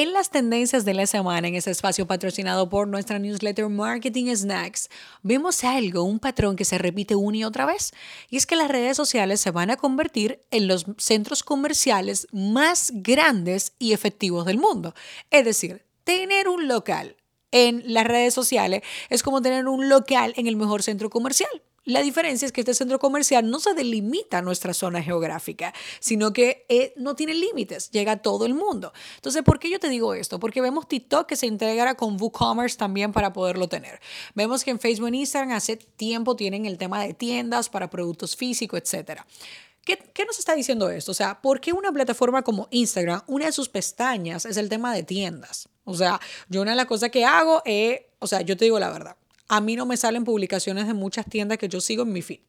En las tendencias de la semana, en ese espacio patrocinado por nuestra newsletter Marketing Snacks, vemos algo, un patrón que se repite una y otra vez, y es que las redes sociales se van a convertir en los centros comerciales más grandes y efectivos del mundo. Es decir, tener un local en las redes sociales es como tener un local en el mejor centro comercial. La diferencia es que este centro comercial no se delimita a nuestra zona geográfica, sino que eh, no tiene límites, llega a todo el mundo. Entonces, ¿por qué yo te digo esto? Porque vemos TikTok que se integra con WooCommerce también para poderlo tener. Vemos que en Facebook e Instagram hace tiempo tienen el tema de tiendas para productos físicos, etcétera. ¿Qué, ¿Qué, nos está diciendo esto? O sea, ¿por qué una plataforma como Instagram, una de sus pestañas es el tema de tiendas? O sea, yo una de las cosas que hago es, o sea, yo te digo la verdad, a mí no me salen publicaciones de muchas tiendas que yo sigo en mi feed.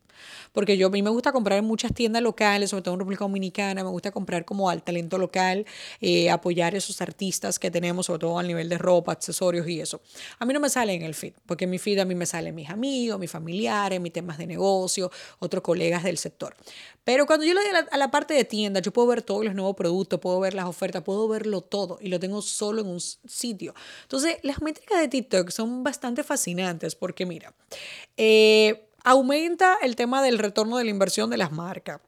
Porque yo a mí me gusta comprar en muchas tiendas locales, sobre todo en República Dominicana, me gusta comprar como al talento local, eh, apoyar esos artistas que tenemos, sobre todo al nivel de ropa, accesorios y eso. A mí no me sale en el feed, porque en mi feed a mí me salen mis amigos, mis familiares, mis temas de negocio, otros colegas del sector. Pero cuando yo le doy a la, parte de tienda, yo puedo ver todos los nuevos productos, puedo ver las ofertas, puedo verlo todo y lo tengo solo en un sitio. Entonces, las métricas de TikTok son bastante fascinantes porque mira, eh, aumenta el tema del retorno de la inversión de las marcas,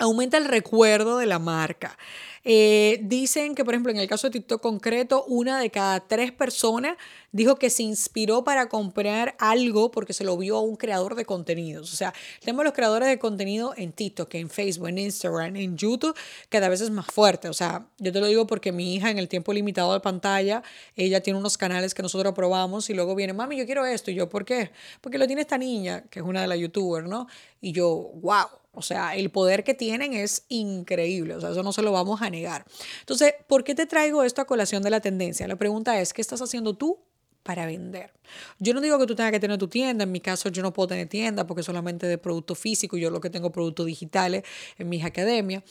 aumenta el recuerdo de la marca. Eh, dicen que, por ejemplo, en el caso de TikTok concreto, una de cada tres personas dijo que se inspiró para comprar algo porque se lo vio a un creador de contenidos. O sea, tenemos los creadores de contenido en TikTok, en Facebook, en Instagram, en YouTube, cada vez es más fuerte. O sea, yo te lo digo porque mi hija en el tiempo limitado de pantalla, ella tiene unos canales que nosotros probamos y luego viene, mami, yo quiero esto. Y yo, ¿por qué? Porque lo tiene esta niña, que es una de las youtubers, ¿no? Y yo, wow. O sea, el poder que tienen es increíble, o sea, eso no se lo vamos a negar. Entonces, ¿por qué te traigo esto a colación de la tendencia? La pregunta es, ¿qué estás haciendo tú para vender. Yo no digo que tú tengas que tener tu tienda, en mi caso yo no puedo tener tienda porque solamente de producto físico, yo lo que tengo productos digitales en mis academias.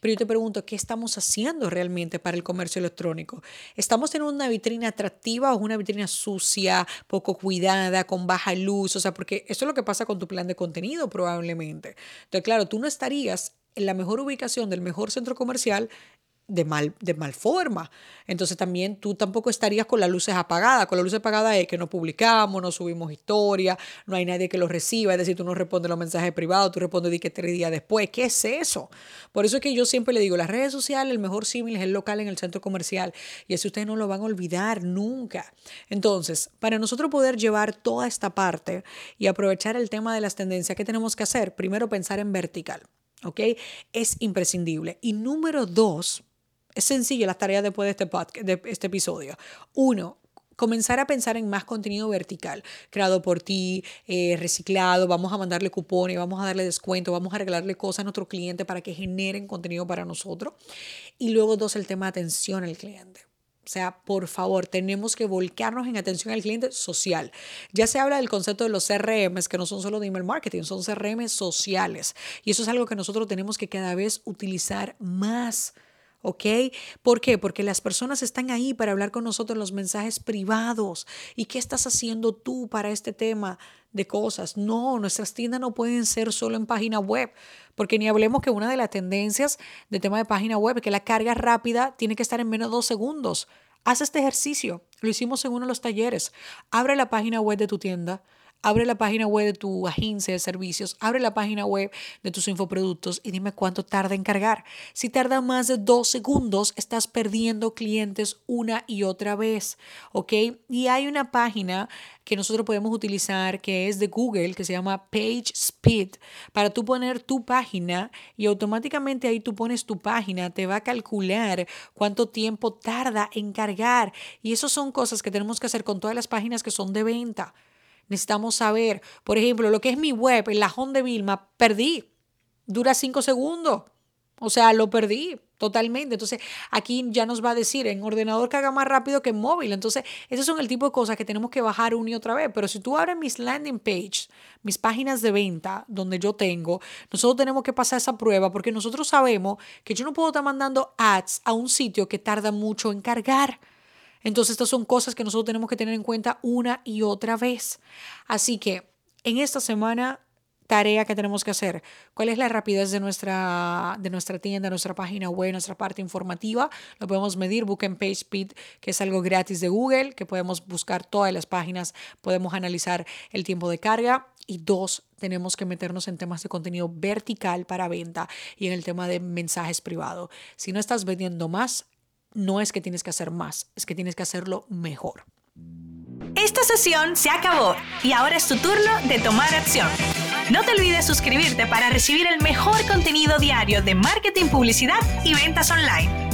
Pero yo te pregunto, ¿qué estamos haciendo realmente para el comercio electrónico? ¿Estamos teniendo una vitrina atractiva o una vitrina sucia, poco cuidada, con baja luz? O sea, porque eso es lo que pasa con tu plan de contenido probablemente. Entonces, claro, tú no estarías en la mejor ubicación del mejor centro comercial de mal, de mal forma. Entonces también tú tampoco estarías con las luces apagadas. Con las luces apagadas es que no publicamos, no subimos historia, no hay nadie que lo reciba, es decir, tú no respondes los mensajes privados, tú respondes de que tres días después. ¿Qué es eso? Por eso es que yo siempre le digo, las redes sociales, el mejor símil es el local en el centro comercial. Y eso ustedes no lo van a olvidar nunca. Entonces, para nosotros poder llevar toda esta parte y aprovechar el tema de las tendencias, ¿qué tenemos que hacer? Primero pensar en vertical. ¿Ok? Es imprescindible. Y número dos, es sencillo las tareas después de este, podcast, de este episodio. Uno, comenzar a pensar en más contenido vertical, creado por ti, eh, reciclado, vamos a mandarle cupones, vamos a darle descuento, vamos a regalarle cosas a nuestro cliente para que generen contenido para nosotros. Y luego dos, el tema de atención al cliente. O sea, por favor, tenemos que volcarnos en atención al cliente social. Ya se habla del concepto de los CRM, que no son solo de email marketing, son CRM sociales. Y eso es algo que nosotros tenemos que cada vez utilizar más. ¿Ok? ¿Por qué? Porque las personas están ahí para hablar con nosotros los mensajes privados. ¿Y qué estás haciendo tú para este tema de cosas? No, nuestras tiendas no pueden ser solo en página web, porque ni hablemos que una de las tendencias de tema de página web es que la carga rápida tiene que estar en menos de dos segundos. Haz este ejercicio. Lo hicimos en uno de los talleres. Abre la página web de tu tienda Abre la página web de tu agencia de servicios, abre la página web de tus infoproductos y dime cuánto tarda en cargar. Si tarda más de dos segundos, estás perdiendo clientes una y otra vez, ¿ok? Y hay una página que nosotros podemos utilizar que es de Google, que se llama Page Speed, para tú poner tu página y automáticamente ahí tú pones tu página, te va a calcular cuánto tiempo tarda en cargar. Y eso son cosas que tenemos que hacer con todas las páginas que son de venta. Necesitamos saber, por ejemplo, lo que es mi web, el lajón de Vilma, perdí. Dura cinco segundos. O sea, lo perdí totalmente. Entonces, aquí ya nos va a decir en ordenador que haga más rápido que en móvil. Entonces, esos son el tipo de cosas que tenemos que bajar una y otra vez. Pero si tú abres mis landing page, mis páginas de venta, donde yo tengo, nosotros tenemos que pasar esa prueba porque nosotros sabemos que yo no puedo estar mandando ads a un sitio que tarda mucho en cargar. Entonces, estas son cosas que nosotros tenemos que tener en cuenta una y otra vez. Así que en esta semana tarea que tenemos que hacer. ¿Cuál es la rapidez de nuestra, de nuestra tienda, nuestra página web, nuestra parte informativa? Lo podemos medir, busquen PageSpeed, que es algo gratis de Google, que podemos buscar todas las páginas, podemos analizar el tiempo de carga. Y dos, tenemos que meternos en temas de contenido vertical para venta y en el tema de mensajes privados. Si no estás vendiendo más, no es que tienes que hacer más, es que tienes que hacerlo mejor. Esta sesión se acabó y ahora es tu turno de tomar acción. No te olvides suscribirte para recibir el mejor contenido diario de marketing, publicidad y ventas online.